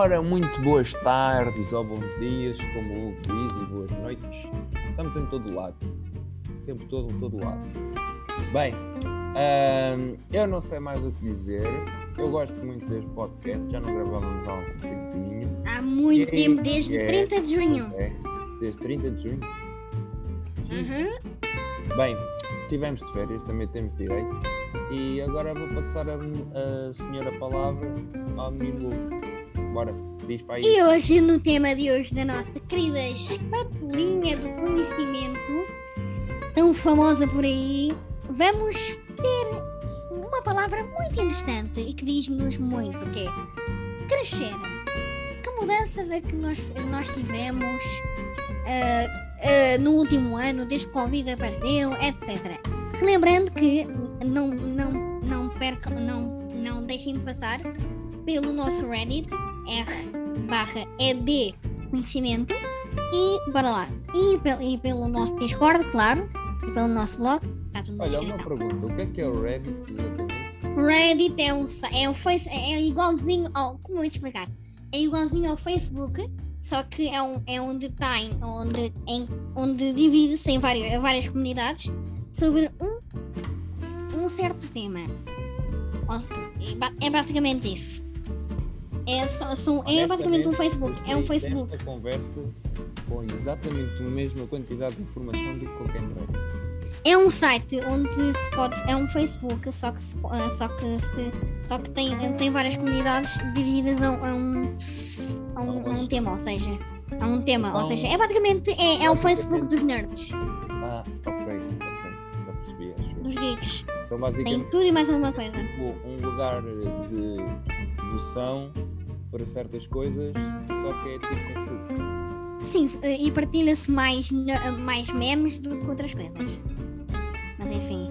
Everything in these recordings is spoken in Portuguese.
Ora, muito boas tardes ou bons dias, como o Hugo diz, e boas noites. Estamos em todo lado. O tempo todo, em todo lado. Bem, ahm, eu não sei mais o que dizer. Eu gosto muito deste podcast, já não gravávamos há algum tempinho. Há muito E- tempo, desde é, 30 de junho. É, desde 30 de junho. Uhum. Bem, tivemos de férias, também temos direito. E agora vou passar a, a senhora palavra ao menino Hugo. Bora, diz para aí. E hoje, no tema de hoje da nossa querida espatulinha do conhecimento, tão famosa por aí, vamos ter uma palavra muito interessante e que diz-nos muito, que é crescer. Que mudanças é que nós, nós tivemos ah, ah, no último ano, desde que o Covid apareceu, etc. Relembrando que não, não, não percam, não, não deixem de passar pelo nosso Reddit, r barra ed conhecimento e bora lá. E, pel- e pelo nosso Discord, claro, e pelo nosso blog, está tudo Olha, uma pergunta: o que é que é o Reddit exatamente? Reddit é, um, é, o face, é igualzinho ao. Como eu te explicar? É igualzinho ao Facebook, só que é, um, é onde tem, onde, em, onde divide-se em várias, várias comunidades sobre um, um certo tema. É, é basicamente isso. É, só- são- é basicamente um Facebook. É um Facebook. desta conversa com exatamente a mesma quantidade de informação do que qualquer Reddit. É um site onde se pode. É um Facebook, só que, se ah, só que, se- só que tem, tem várias comunidades divididas a, a um, a, um, a um tema, ou seja. A um tema, ou Então, seja, é basicamente é, é o Facebook dos nerds, Ah, ok, ok. Já percebi, acho. dos geeks. Então, Tem basicamente, tudo e mais alguma coisa. tipo, um lugar de devoção para certas coisas, só que é tipo Facebook. Sim, se- e partilha-se mais, mais memes do que outras coisas. Mas enfim,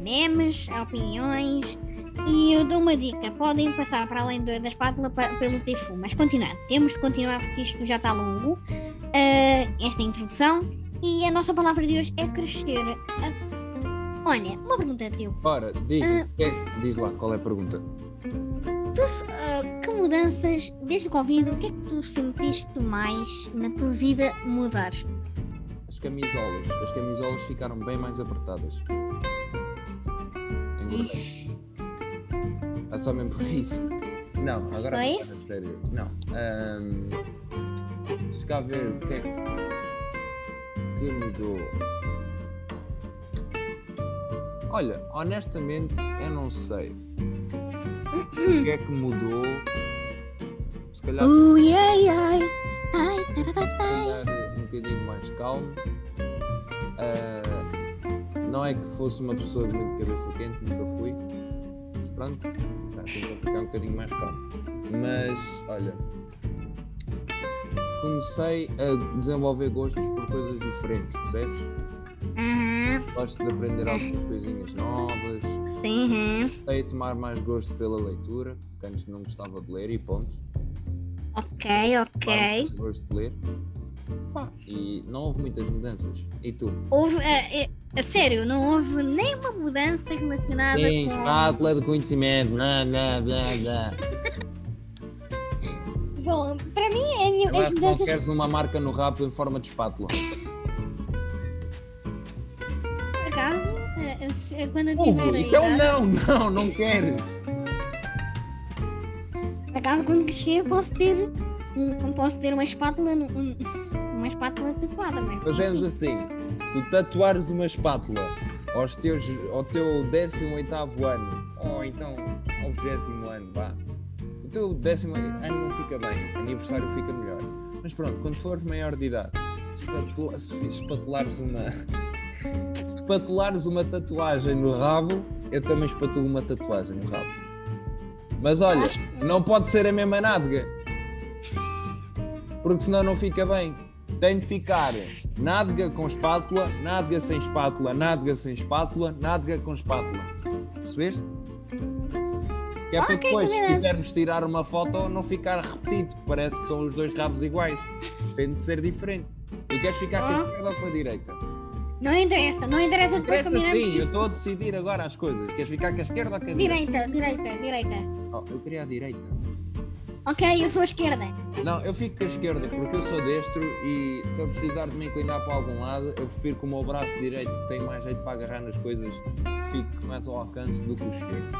memes, opiniões. E eu dou uma dica: podem passar para além do- da espátula pelo Tifu. Mas continuando, temos de continuar porque isto já está longo. Ah, esta introdução. E a nossa palavra de hoje é crescer. Ah, olha, uma pergunta, tio. Ora, diz, é- diz lá qual é a pergunta. Tu, ah, que mudanças, desde o Covid, o que é que tu sentiste mais na tua vida mudar? As camisolas. As camisolas ficaram bem mais apertadas. Engordei. É só mesmo por isso. Não, agora a a sério. Não. Um, deixa cá ver o que é que mudou. Olha, honestamente, eu não sei. O que é que mudou? Se calhar, se Ui, ai, ai, ai, um bocadinho mais calmo. Ah, não é que fosse uma pessoa de muito cabeça quente, nunca fui. Mas pronto, já tenho que ficar um bocadinho mais calmo. Mas, olha, comecei a desenvolver gostos por coisas diferentes, percebes? Aham, Gosto de aprender algumas coisinhas novas. Sim, aham. Comecei a tomar mais gosto pela leitura, que antes não gostava de ler e ponto. Ok, Tomar ok. mais gosto de ler. Pá, e não houve muitas mudanças. E tu? Houve, a, a- a sério, não houve nenhuma mudança relacionada Sim, com... espátula de conhecimento, blá blá blá blá. Bom, para mim, é- acho que não queres uma marca no rabo em forma de espátula. Eh, se- quando tiver é não, não, não queres. Por acaso, quando crescer, posso ter... Um, posso ter uma espátula... um- uma espátula tatuada, mas... Fazemos assim: tu tatuares uma espátula aos teus, ao teu 18 ano, ou então ao 20 ano, vá. O teu décimo ano não fica bem, aniversário fica melhor. Mas pronto, quando fores maior de idade, espatula- se espatulares uma. Espatulares uma tatuagem no rabo, eu também espatulo uma tatuagem no rabo. Mas olha, não pode ser a mesma nádega. Porque senão não fica bem. Tem de ficar nádega com espátula, nádega sem espátula, nádega sem espátula, nádega com espátula. Percebeste? Que é para Ok, depois, se quisermos tirar uma foto, não ficar repetido, parece que são os dois rabos iguais. Tem de ser diferente. Tu queres ficar com a esquerda ou com a direita? Não interessa, não interessa depois Interessa sim, eu estou a decidir agora as coisas. Queres ficar com a esquerda ou com a direita? Direita, direita, direita. Oh, eu queria a direita. Ok, eu sou a esquerda. Não, eu fico com a esquerda porque eu sou destro e se eu precisar de me inclinar para algum lado, eu prefiro que o meu braço direito, que tem mais jeito para agarrar nas coisas, fique mais ao alcance do que o esquerdo.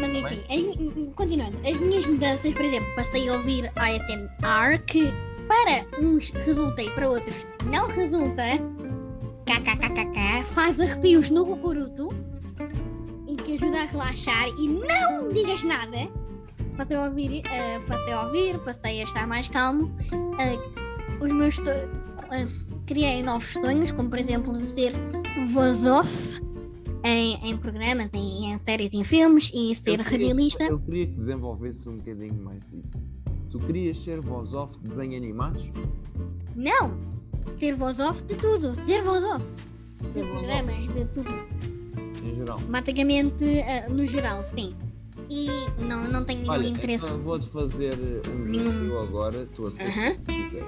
Mas enfim, as- continuando. As minhas mudanças, por exemplo, passei a ouvir ASMR que para uns resulta e para outros não resulta. KKKKK faz arrepios no cucuruto e que ajuda a relaxar e não digas nada. Passei a ouvir, eh, passei a ouvir, passei a estar mais calmo. Eh, os meus eh, criei novos sonhos, como por exemplo de ser voz off em, em programas, em, em séries, em filmes e ser Eu queria- radialista. Eu queria que desenvolvesse um bocadinho mais isso. Tu querias ser voz off de desenho animados? Não! Ser voz off de tudo, ser voz off de Ser off, programas, de tudo. em geral. Basicamente, eh, no geral, sim. E não, não tenho nenhum Olha, interesse. então vou-te fazer um Nenhum. desafio agora, tu aceitas Aham. se quiseres.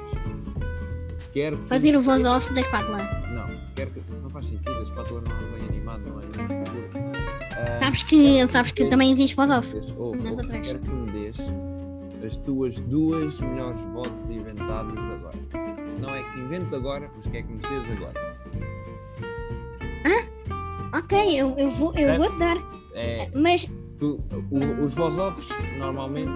Quero que... Fazer o voz off da espátula. Não, quero que... Não faz sentido, a espátula não é um desenho animado, não é. Ah, Sabes que, sabes que também existe voz off. Ouve, Nas outras. quero que me dês as tuas duas melhores vozes inventadas agora. Não é que inventes agora, mas quer que nos dês agora. Ok, eu, eu vou, eu Certo. vou dar. É, Mas tu- o- os voz offs, normalmente,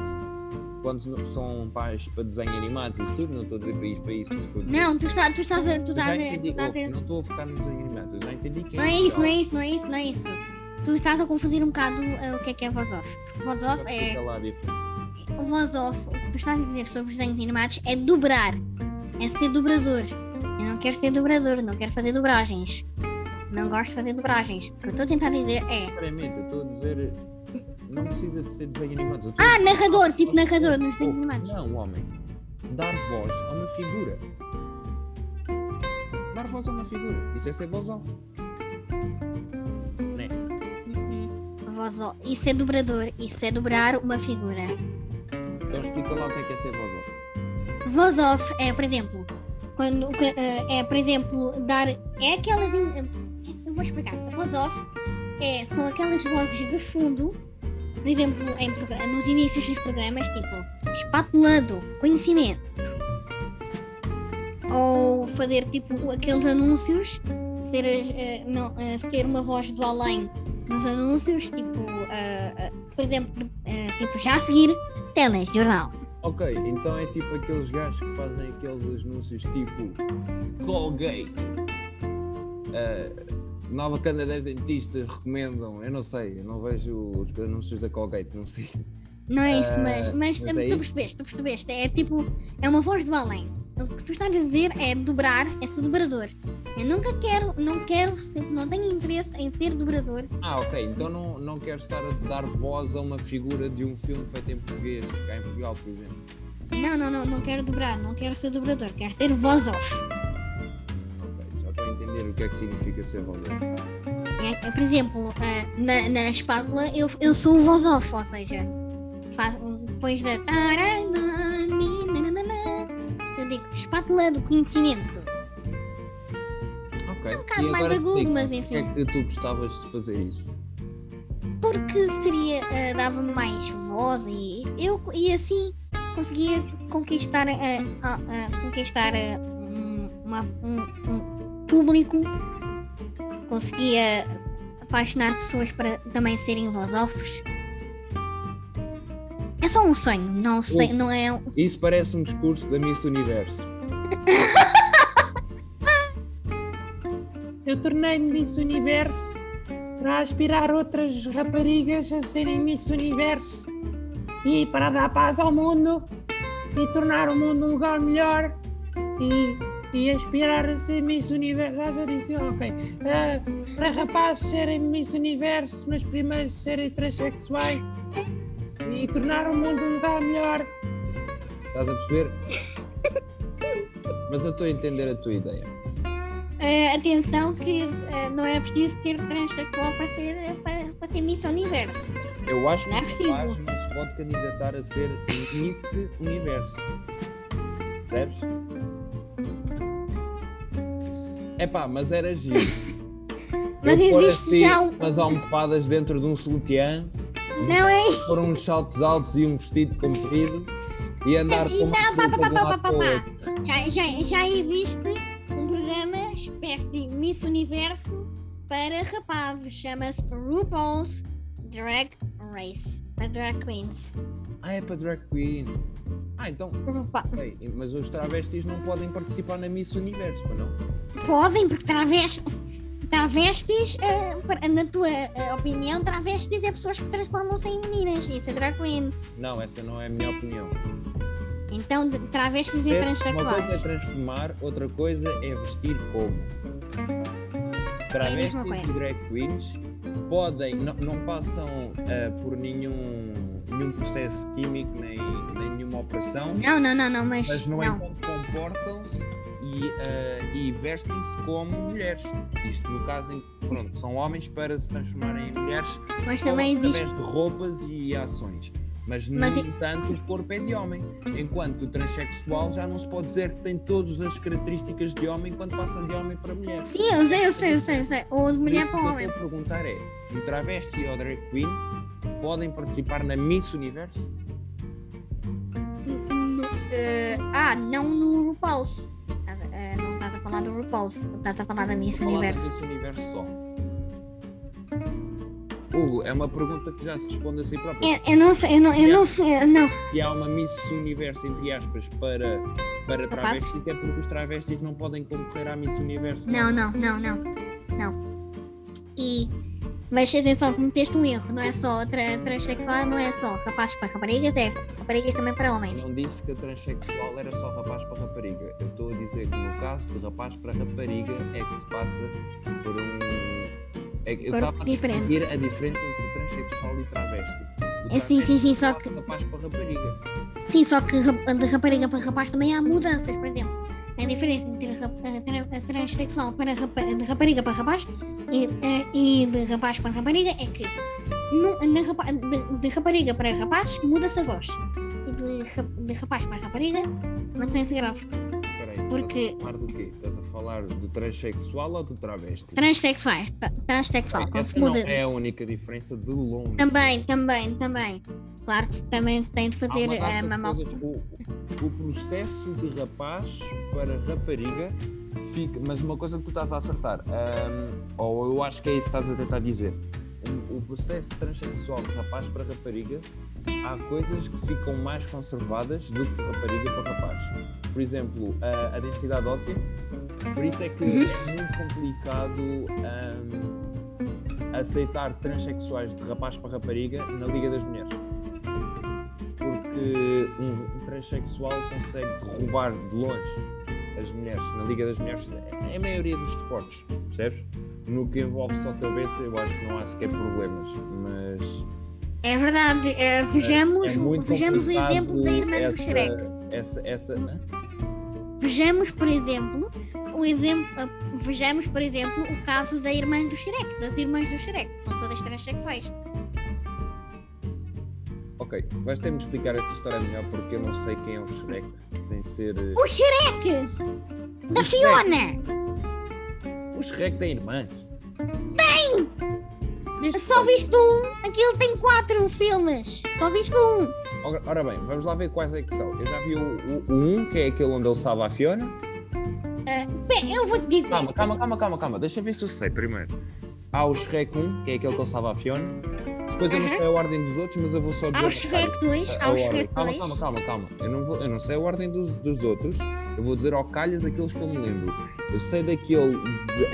quando são pais para desenho animados e isso tudo, não estou a dizer país para isso, mas estou a dizer. não, tu estás, tu estás a. Tu estás a, tu estás a não estou a focar no desenho animado, eu já entendi que Não é isso, não é isso, não é isso, não é isso. Tu estás a confundir um bocado eh, o que é que é voz off. Porque voz off é. Lá a diferença. O voz off, o que tu estás a dizer sobre os desenhos animados é dobrar. É ser dobrador. Eu não quero ser dobrador, não quero fazer dobragens. Não gosto de fazer dobragens. O que eu estou a tentar dizer é. Eu estou a dizer. Não precisa de ser desenho animado. Ah, narrador, tipo narrador nos desenhos animados. Não, homem. Dar voz a uma figura. Dar voz a uma figura. Isso é ser voz off. Né? Voz off. Isso é dobrador. Isso é dobrar uma figura. Então explica lá o que é que é ser voz off. Voz off é, por exemplo, quando eh, é, por exemplo, dar. É aquelas. Eu vou explicar. Voz off é, são aquelas vozes de fundo, por exemplo, em, nos inícios dos programas, tipo espatulando conhecimento. Ou fazer tipo aqueles anúncios, ser, eh, não, eh, ser uma voz do além nos anúncios, tipo, eh, por exemplo, eh, tipo já a seguir, telejornal. Ok, então é tipo aqueles gajos que fazem aqueles anúncios tipo Colgate. Ah, nova cana 10 dentistas recomendam. Eu não sei, eu não vejo os anúncios da Colgate, não sei. Não é isso, Ah, mas, mas, mas tu é percebeste, tu percebeste. É tipo, é uma voz do além. O que tu estás a dizer é dobrar, é ser dobrador. Eu nunca quero, não quero, não tenho interesse em ser dobrador. Ah, ok, então não, não quero estar a dar voz a uma figura de um filme feito em português, cá em Portugal, por exemplo. Não, não, não, não quero dobrar, não quero ser dobrador, quero ser voz off. Ok, já estou a entender o que é que significa ser voz off. É, é, por exemplo, ah, na, na espátula eu, eu sou voz off, ou seja, faz, depois da. Eu digo espátula do conhecimento. Ok. É um bocado mais agudo, mas Porquê enfim. é que tu gostavas de fazer isso? porque seria ah, dava-me mais voz e eu e assim conseguia conquistar ah, ah, conquistar ah, um, uma- um- um público conseguia apaixonar pessoas para também serem voz offs é só um sonho não sei não é Isso parece um discurso da Miss Universo. Eu tornei-me Miss Universo para aspirar outras raparigas a serem Miss Universo e para dar paz ao mundo e tornar o mundo um lugar melhor e, e aspirar a ser Miss Universo. Ah, já disse, ok. Ah, para rapazes serem Miss Universo, mas primeiro serem transexuais e tornar o mundo um lugar melhor. Estás a perceber? Mas eu estou a entender a tua ideia. Ah, atenção que ah, não é preciso ser transexual para ser para, para ser Miss Universo Eu acho que Não é o preciso. rapaz não se pode candidatar a ser Miss Universo. Percebes? Epá, mas era giro. Mas Eu existe assim já um- umas almofadas dentro de um sutiã Não é pôr uns saltos altos e um vestido comprido e andar E com uma não, pá, pá, pá, pá, pá, outro. Já, já, já existe Miss Universo para rapazes. Chama-se RuPaul's Drag Race. Para drag queens. Ah, é para drag queen. Ah, então, mas os travestis não podem participar na Miss Universo, não? Podem, porque travestis. Travestis, para- na tua eh, opinião, travestis é pessoas que transformam-se em meninas. Isso é drag queens. Não, essa não é a minha opinião. Então, travestis e Uma coisa é transexuais. transformar, outra coisa é vestir como. Travestis É coisa. e drag queens podem, não, não passam ah, por nenhum, nenhum processo químico nem, nem nenhuma operação, Não, não, não, não, mas. mas no não. entanto comportam-se e, ah, e vestem-se como mulheres. Isto no caso em que pronto, são homens para se transformarem em mulheres Mas também através de roupas e ações. Mas, no Mas entanto, o corpo é de homem. Enquanto o transexual já não se pode dizer que tem todas as características de homem quando passa de homem para mulher. Sim, eu sei, eu sei, eu sei, eu sei. Ou de mulher para que eu homem. estou a perguntar é: um travesti ou drag queen podem participar na Miss Universo? No- eh, ah, não no RuPaul's. Eh, não estás a falar do RuPaul's. Estás a falar da Miss da Universo. Miss Universo só. Hugo, é uma pergunta que já se responde a si própria. Eu, eu não sei, eu não, eu não eu não. que há uma Miss Universo, entre aspas, para, para travestis, é porque os travestis não podem concorrer à Miss Universo. Não, não, não, não. Não. E. Mas atenção, cometeste um erro. Não é só tra transexual, não é só rapazes para raparigas, é raparigas também para homens. Não disse que a transexual era só rapaz para rapariga. Eu estou a dizer que no caso de rapaz para rapariga é que se passa por um. É, eu estava a distinguir a diferença entre transexual e travesti. É sim, sim, sim, só travesti que- é rapaz para rapariga. Sim, só que de rapariga para rapaz também há mudanças, por exemplo. A diferença entre transexual para de rapariga para rapaz e, eh, e de rapaz para rapariga é que de, rapariga para rapaz muda-se a voz. E de rapaz para rapariga mantém-se grave. Porque- estás a falar do quê? Estás a falar do transexual ou do travesti? Transexuais, ta- transexual, se Essa não muda. é a única diferença de longe. Também, também, também. Claro que também tem de fazer uma a coisas. O, o processo de rapaz para rapariga fica. Mas uma coisa que tu estás a acertar, ahm, ou eu acho que é isso que estás a tentar dizer. O, processo transexual de rapaz para rapariga, há coisas que ficam mais conservadas do que de rapariga para rapaz. Por exemplo, a, a densidade óssea. Por isso é que Uhum. é muito complicado ahm, aceitar transexuais de rapaz para rapariga na Liga das Mulheres porque um, um transexual consegue derrubar de longe as mulheres na Liga das Mulheres, é a maioria dos desportos, percebes? No que envolve só cabeça, eu acho que não há sequer problemas, mas É verdade, eh, vejamos, é vejamos o exemplo da irmã essa, do Shrek. Essa, essa, hã? Vejamos, por exemplo, o exemplo, ah, vejamos, por exemplo, o caso da irmã do Shrek, das irmãs do Shrek, são todas transexuais. Ok, vais ter-me explicar essa história melhor porque eu não sei quem é o Shrek, sem ser. eh, O Shrek! Da O Shrek. Fiona! O Shrek tem irmãs. Só viste um! Aquilo tem quatro filmes! Só viste um! Ora, ora bem, vamos lá ver quais é que são. Eu já vi o 1, o, um, que é aquele onde ele salva a Fiona. Bem, eu vou te dizer. Calma, calma, calma, calma, calma. Deixa eu ver se eu sei primeiro. Há o Shrek 1, que é aquele que ele salva a Fiona. Depois eu não Aham. sei a ordem dos outros, mas eu vou só dizer. Há o Shrek 2, a há o. Shrek Calma, 2. calma, calma, calma. Eu não, vou, eu não sei a ordem dos, dos outros. Eu vou dizer ao calhas aqueles que eu me lembro. Eu sei daquele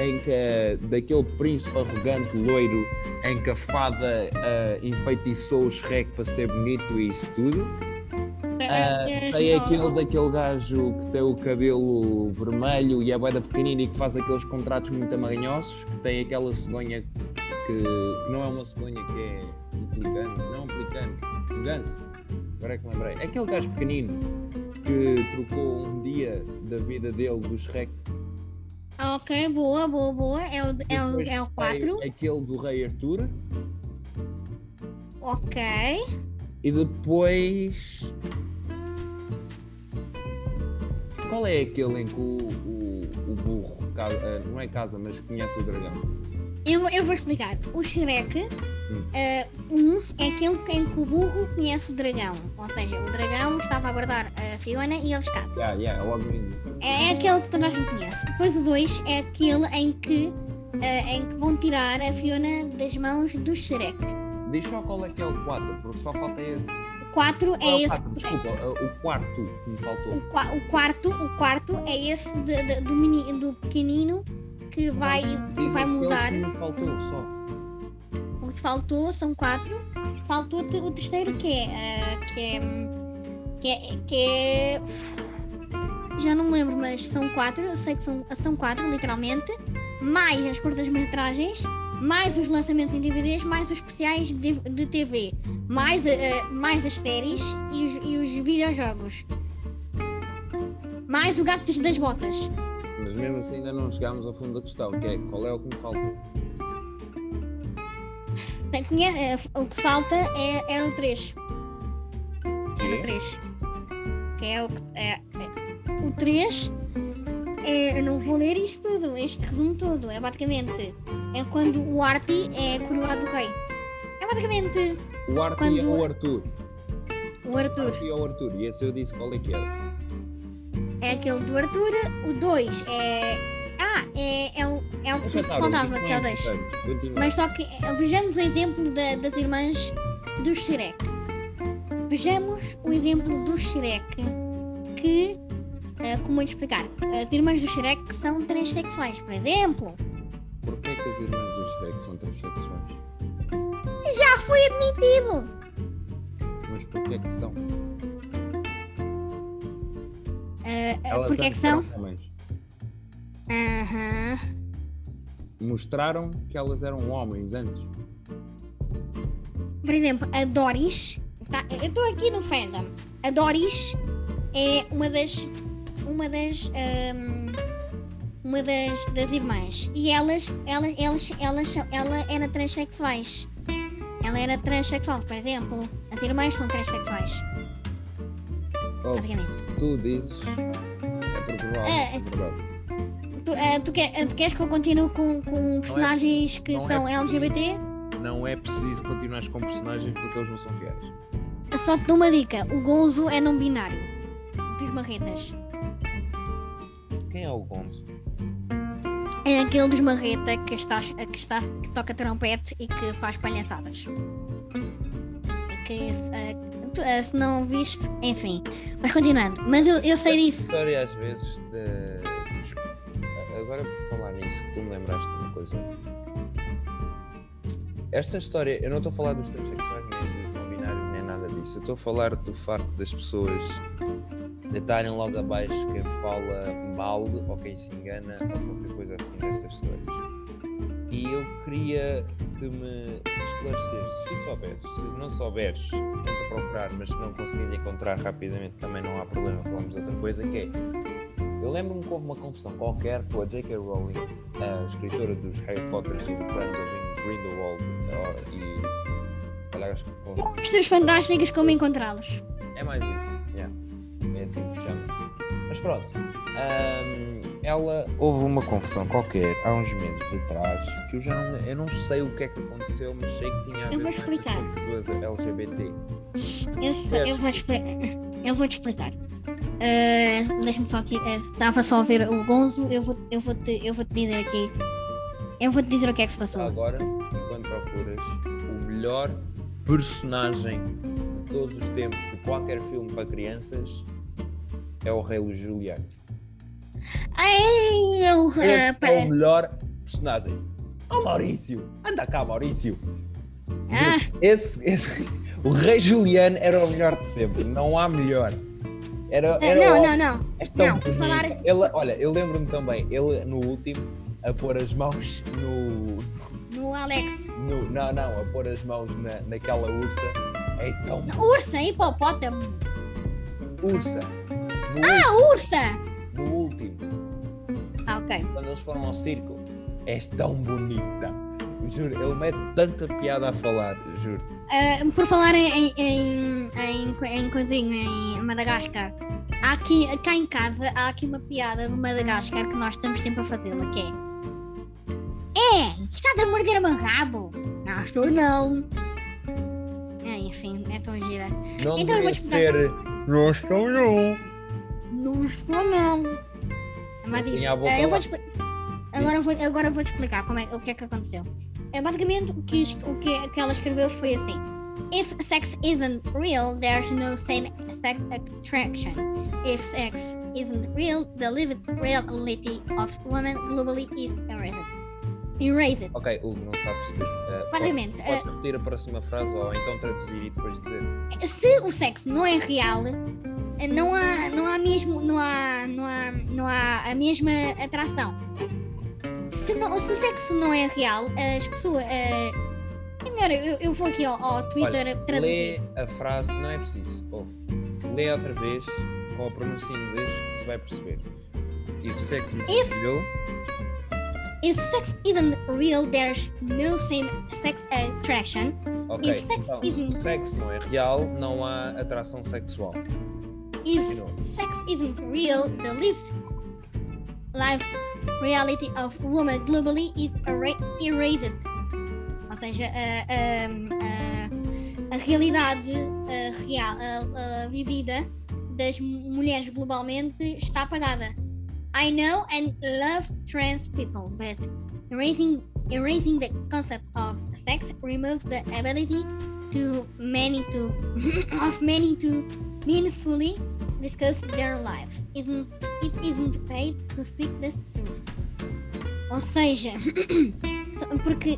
em que daquele príncipe arrogante loiro em que a fada ah, enfeitiçou o Shrek para ser bonito e isso tudo. Ah, sei aquele daquele gajo que tem o cabelo vermelho e é boeda pequenina e que faz aqueles contratos muito amarranhosos, que tem aquela cegonha que, que não é uma cegonha, que é um pelicano, não é um pelicano, um ganso. Agora é que lembrei. É aquele gajo pequenino que trocou um dia da vida dele do Shrek. Ok, boa, boa, boa. É o, é o, é o sei 4. Aquele do Rei Arthur. Ok. E depois. Qual é aquele em que o, o, o burro eh, não é casa, mas conhece o dragão? Eu, eu vou explicar. O Shrek Hum. Ah, um é aquele em que o burro conhece o dragão. Ou seja, o dragão estava a guardar a Fiona e ele escapa. Yeah, yeah, logo no início. É aquele que toda a gente conhece. Depois o 2 é aquele em que, ah, em que vão tirar a Fiona das mãos do Shrek. Diz só qual é que é o 4, porque só falta esse. O 4 Qual é o esse. quatro? Desculpa, uh, o quarto que me faltou. O, qua- o quarto, o quarto é esse de- de- do, meni, do pequenino que vai, que vai mudar. que me faltou só. O que faltou são quatro. Faltou o terceiro que é, ah, que é. que é. que é. Já não me lembro, mas são quatro. Eu sei que são, são quatro, literalmente. Mais as curtas-metragens, mais os lançamentos em DVDs, mais os especiais de, de TV, mais, ah, mais as séries e os, e os videojogos. Mais o gato das- botas. Mas mesmo assim ainda não chegámos ao fundo da questão, que é qual é o que me tinha, eh, o que falta é, era o 3. Era o 3. Que é o que. É, é- o 3 é, eu não vou ler isto tudo, este resumo todo. É basicamente é quando o Artie é coroado rei. É basicamente O Arthur Quando- é o Arthur. o Arthur. Arthur é o Arthur. E esse eu disse qual é que era. É aquele do Arthur. O 2 é. Ah, é, é, o, é o que te não que é o é 2. importante. Continua. Mas só que eh, vejamos o exemplo da- das irmãs do Shrek. Vejamos o exemplo do Shrek que, eh, como eu te explicar, as irmãs do Shrek são transexuais, por exemplo. Porquê que as irmãs do Shrek são transexuais? Já foi admitido! Mas porquê que são? Eh, eh, Elas porque é que são? eram homens. Aham. Mostraram que elas eram homens antes. Por exemplo, a Doris. tá- eu estou aqui no fandom. A Doris é uma das. Uma das. ahm, uma das, das irmãs. E elas, elas, elas, elas, ela era transexuais. Ela era transexual, por exemplo. As irmãs são transexuais. Oh, tu dizes, é provavelmente É, é verdade. Tu, ah, tu, quer, ah, tu queres que eu continue com, com personagens que é são preciso. LGBT? Não é preciso continuar com personagens porque eles não são fiéis. Só te dou uma dica: o Gonzo é não binário. Dos marretas. Quem é o Gonzo? É aquele dos marreta que, está, que, está, que toca trompete e que faz palhaçadas. E que eh, tu, eh, se não viste, enfim. Mas continuando. Mas eu, eu sei disso. história às vezes de. Agora por falar nisso, que tu me lembraste de uma coisa. Esta história, eu não estou a falar dos transexuais nem dos não binários, nem nada disso. Eu estou a falar do facto das pessoas deitarem logo abaixo quem fala mal ou quem se engana ou coisa assim destas histórias. E eu queria que me esclarecesse, se soubesses, se não souberes, tenta procurar, mas se não conseguires encontrar rapidamente também não há problema, falamos de outra coisa, que é eu lembro-me que houve uma confusão qualquer com a J.K. Rowling, a escritora dos Harry Potter e do Plano of Grindelwald, e se calhar acho que Monstros fantásticos, como encontrá-los. é mais isso, yeah. é assim que se chama. Mas pronto, ahm, ela houve uma confusão qualquer há uns meses atrás que eu já não, eu não sei o que é que aconteceu, mas sei que tinha a Eu ver vou com explicar. estas pessoas LGBT. Eu, eu, vou, eu vou te explicar. Eh, Deixa-me só aqui. eh, Estava só a ver o Gonzo. Eu vou, eu, vou te, eu vou te dizer aqui. Eu vou te dizer o que é que se passou. Agora, enquanto procuras, o melhor personagem de todos os tempos de qualquer filme para crianças é o Rei Juliano. Ai, eu. Esse é pera- o melhor personagem. Oh Maurício! Anda cá, Maurício! Ah, Esse, esse- o Rei Juliano era o melhor de sempre, não há melhor. Era, eh, era não, não, não. tão não, falar- Ele, olha, eu lembro-me também, ele no último, a pôr as mãos no, No Alex. no- não, não, a pôr as mãos na, naquela ursa. É tão Ursa, hipopótamo. ursa. No, Ah, ursa! Ah, ok. quando eles foram ao circo, és tão bonita. Juro, ele mete tanta piada a falar, juro-te. Eh, por falar em, em, em, em coisinho, em Madagascar, há aqui, cá em casa, há aqui uma piada de Madagascar que nós estamos sempre a fazê-la, que é É, estás a morder o meu rabo? Não estou não. É, enfim, é tão gira. Não Então eu vou explicar. ser. Não estou não. Não estou não. Mas isso, é, eu vou te agora, eu vou, agora eu vou te explicar como é, o que é que aconteceu. É, basicamente, o que, o que, que ela escreveu foi assim. If sex isn't real, there's no same sex attraction. If sex isn't real, the lived reality of women globally is erased. Erased. Ok, Hugo, não sabes. Uh, Basicamente, podes, podes repetir a próxima frase ou então traduzir e depois dizer. se o sexo não é real, não há, não há mesmo, não há, não há, não há a mesma atração. Se, não- se o sexo não é real, as pessoas. é melhor, eu, eu vou aqui ao, ao Twitter Lê traduzir. a frase, não é preciso. Ouve. Lê outra vez com a pronúncia em inglês se vai perceber. If sex is If- real, If sex isn't real, there's no same sex attraction. ok. If sex Então, se isn't- o sexo não é real, não há atração sexual. If sex isn't real, the lived life reality of women globally is era- erased. Ou seja, a, a- a- a realidade real, a- vivida das mulheres globalmente está apagada. I know and love trans people, but erasing, erasing the concept of sex removes the ability to many to of many to meaningfully discuss their lives. Isn't, it isn't paid to speak the truth. Ou seja, porque.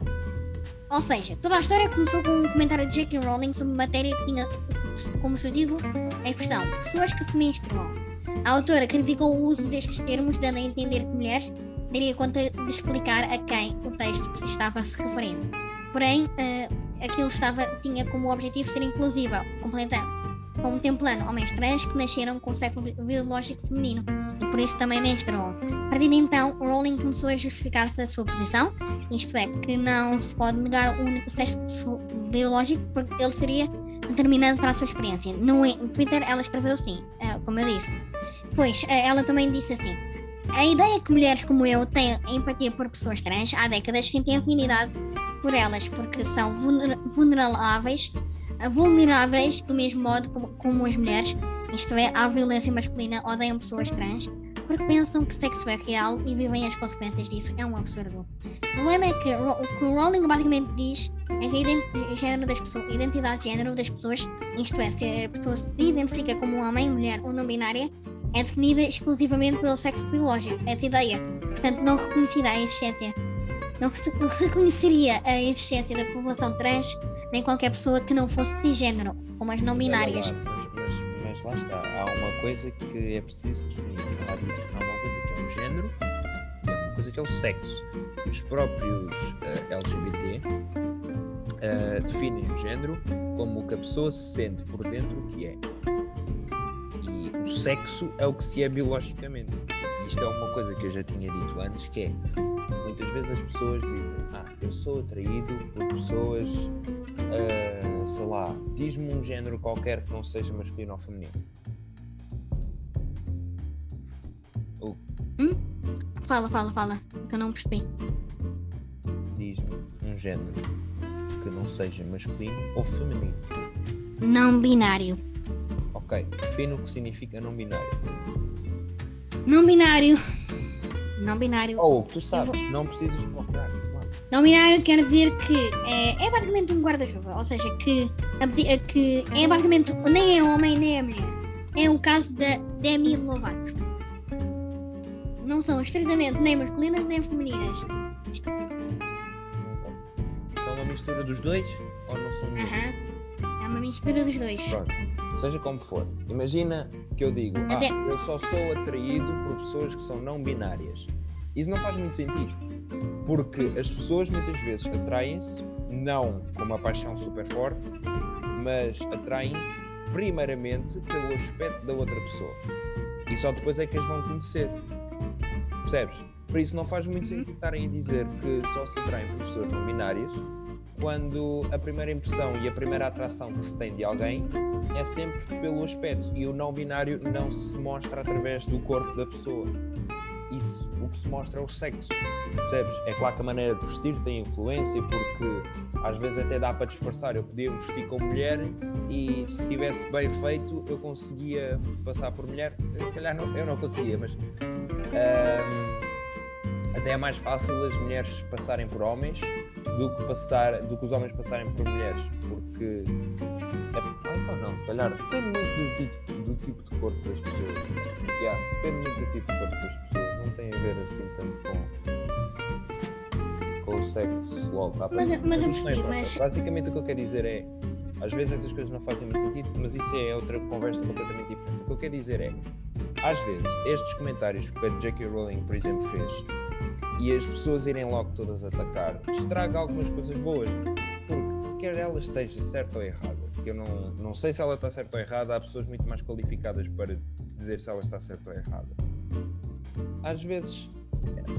Ou seja, toda a história começou com um comentário de J.K. Rowling sobre matéria que tinha como seu título a expressão pessoas que se menstruam. A autora criticou o uso destes termos, dando a entender que mulheres daria conta de explicar a quem o texto estava se referindo. Porém, eh, aquilo estava, tinha como objetivo ser inclusivo, completando contemplando homens trans que nasceram com o sexo bi- biológico feminino e por isso também menstruam. A partir de então, Rowling começou a justificar-se da sua posição, isto é, que não se pode negar o único sexo biológico porque ele seria determinante para a sua experiência. No Twitter, ela escreveu assim, eh, como eu disse. Pois, eh, ela também disse assim. A ideia que mulheres como eu têm empatia por pessoas trans há décadas sentem afinidade por elas porque são vulner- vulneráveis vulneráveis do mesmo modo como, como as mulheres, isto é, à violência masculina, odeiam pessoas trans porque pensam que sexo é real e vivem as consequências disso. É um absurdo. O problema é que o que o Rowling basicamente diz é que a identi- género das pessoas, identidade de género das pessoas, isto é, se a pessoa se identifica como homem, mulher ou não binária, é definida exclusivamente pelo sexo biológico. Essa ideia, portanto, não reconhecida a existência. Não re- reconheceria a existência da população trans nem qualquer pessoa que não fosse cisgênero, como as não binárias. Mas, mas, mas lá está, há uma coisa que é preciso definir. Há uma coisa que é o género e há uma coisa que é o sexo. Os próprios eh, LGBT eh, definem o género como o que a pessoa se sente por dentro que é. E o sexo é o que se é biologicamente. Isto é uma coisa que eu já tinha dito antes, que é muitas vezes as pessoas dizem, ah, eu sou atraído por pessoas Uh, sei lá, diz-me um género qualquer que não seja masculino ou feminino. Fala, fala, fala, que eu não percebi. Diz-me um género que não seja masculino ou feminino. Não binário. Ok, define o que significa não binário. Não binário. Não binário. Ou tu sabes, não precisas procurar, claro. Não binário quer dizer que é, é basicamente um guarda-chuva, ou seja, que, a- que é basicamente nem é homem nem é mulher. É o caso da Demi Lovato. Não são estritamente nem masculinas nem femininas. São uma mistura dos dois ou não são dois? Aham. É uma mistura dos dois. Pronto, seja como for. Imagina que eu digo, ah, Até- eu só sou atraído por pessoas que são não binárias. Isso não faz muito sentido. Porque as pessoas muitas vezes atraem-se, não com uma paixão super forte, mas atraem-se primeiramente pelo aspecto da outra pessoa. E só depois é que as vão conhecer. Percebes? Por isso não faz muito sentido estarem a dizer que só se atraem por pessoas não binárias quando a primeira impressão e a primeira atração que se tem de alguém é sempre pelo aspecto e o não binário não se mostra através do corpo da pessoa. Isso, o se mostra o sexo. Percebes? É claro que a maneira de vestir tem influência, porque às vezes até dá para disfarçar. Eu podia vestir como mulher e se estivesse bem feito eu conseguia passar por mulher. Se calhar não, eu não conseguia, mas ahm, até é mais fácil as mulheres passarem por homens do que, passar, do que os homens passarem por mulheres, porque é, ah, então não, se calhar depende muito do tipo, do tipo de corpo das pessoas. Yeah, depende muito do tipo de corpo das pessoas, não tem a ver assim tanto com, com o sexo logo à Mas- mas não percebi, mas- Basicamente o que eu quero dizer é às vezes essas coisas não fazem muito sentido, mas isso é outra conversa completamente diferente. O que eu quero dizer é, às vezes, estes comentários que a J.K. Rowling, por exemplo, fez e as pessoas irem logo todas atacar, estraga algumas coisas boas. Porque quer ela esteja certa ou errada, que eu não, não sei se ela está certa ou errada, há pessoas muito mais qualificadas para dizer se ela está certa ou errada. Às vezes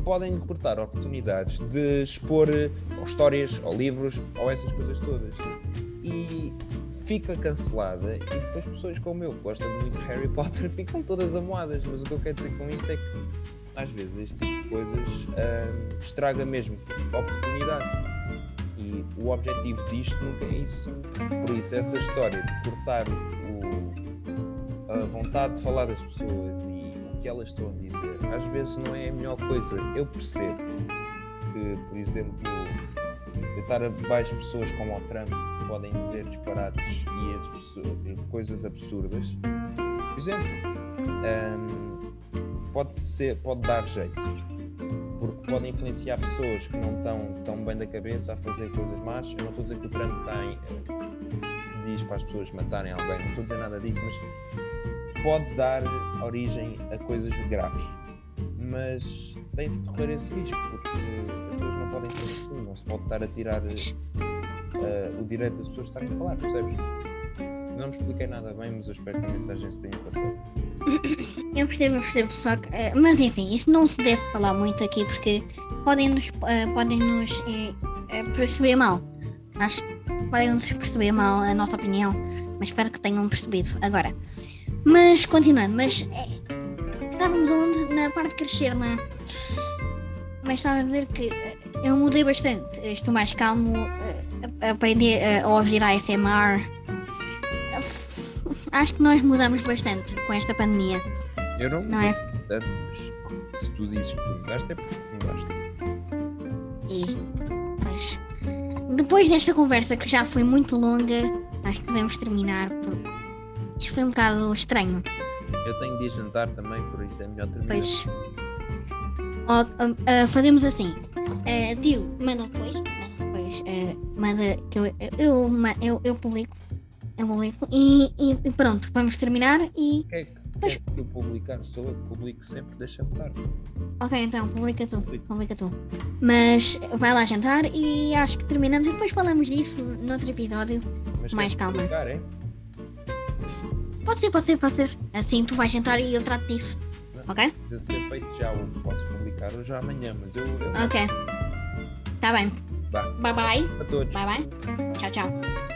podem cortar oportunidades de expor eh, ou histórias ou livros ou essas coisas todas. E fica cancelada e depois pessoas como eu que gostam muito de Harry Potter ficam todas amoadas. Mas o que eu quero dizer com isto é que às vezes este tipo de coisas ahm, estraga mesmo oportunidades. E o objetivo disto nunca é isso. Por isso, essa história de cortar o- a vontade de falar das pessoas e o que elas estão a dizer, às vezes não é a melhor coisa. Eu percebo que, por exemplo, deitar abaixo pessoas como o Trump que podem dizer disparates e coisas absurdas. Por exemplo, ahm, pode, ser, pode dar jeito. Porque pode influenciar pessoas que não estão tão bem da cabeça a fazer coisas más. Eu não estou a dizer que o Trump tem, eh, que diz para as pessoas matarem alguém, não estou a dizer nada disso, mas pode dar origem a coisas graves. Mas tem-se de correr esse risco, porque as coisas não podem ser assim, não se pode estar a tirar eh, o direito das pessoas estarem a falar, percebes? Não me expliquei nada bem, mas eu espero que a mensagem se tenha passado. Eu percebo, eu percebo, só que. eh, mas enfim, isso não se deve falar muito aqui porque podem nos, eh, podem nos eh, perceber mal. Acho que podem nos perceber mal a nossa opinião, mas espero que tenham percebido agora. Mas continuando, mas estávamos onde? Na parte de crescer, não é? Mas estava a dizer que eu mudei bastante. Estou mais calmo, a- aprendi a ouvir ASMR. Eh, Acho que nós mudamos bastante com esta pandemia. Eu não, Não é? tanto, mas se tu dizes que tu mudaste é porque mudaste. E pois, depois desta conversa que já foi muito longa, acho que devemos terminar porque isto foi um bocado estranho. Eu tenho de jantar também, por isso é melhor terminar. Pois Ó, ah, ah, fazemos assim. Uh, Dio, manda depois. Manda depois. ah, manda que eu, eu, eu, eu publico. Eu publico. E, e- e pronto, vamos terminar e. O que é que que eu publicar? Sou eu que publico sempre, deixa-me. Ok, então, publica tu. Publica tu. Mas vai lá jantar e acho que terminamos e depois falamos disso noutro episódio. Mas Mais calma. publicar, é? Pode ser, pode ser, pode ser. Assim tu vais jantar e eu trato disso. Ok? De ser feito já, ou podes publicar hoje ou amanhã, mas eu. eu Ok. Tá bem. Vá. Bye bye. A todos. Bye bye. Tchau, tchau.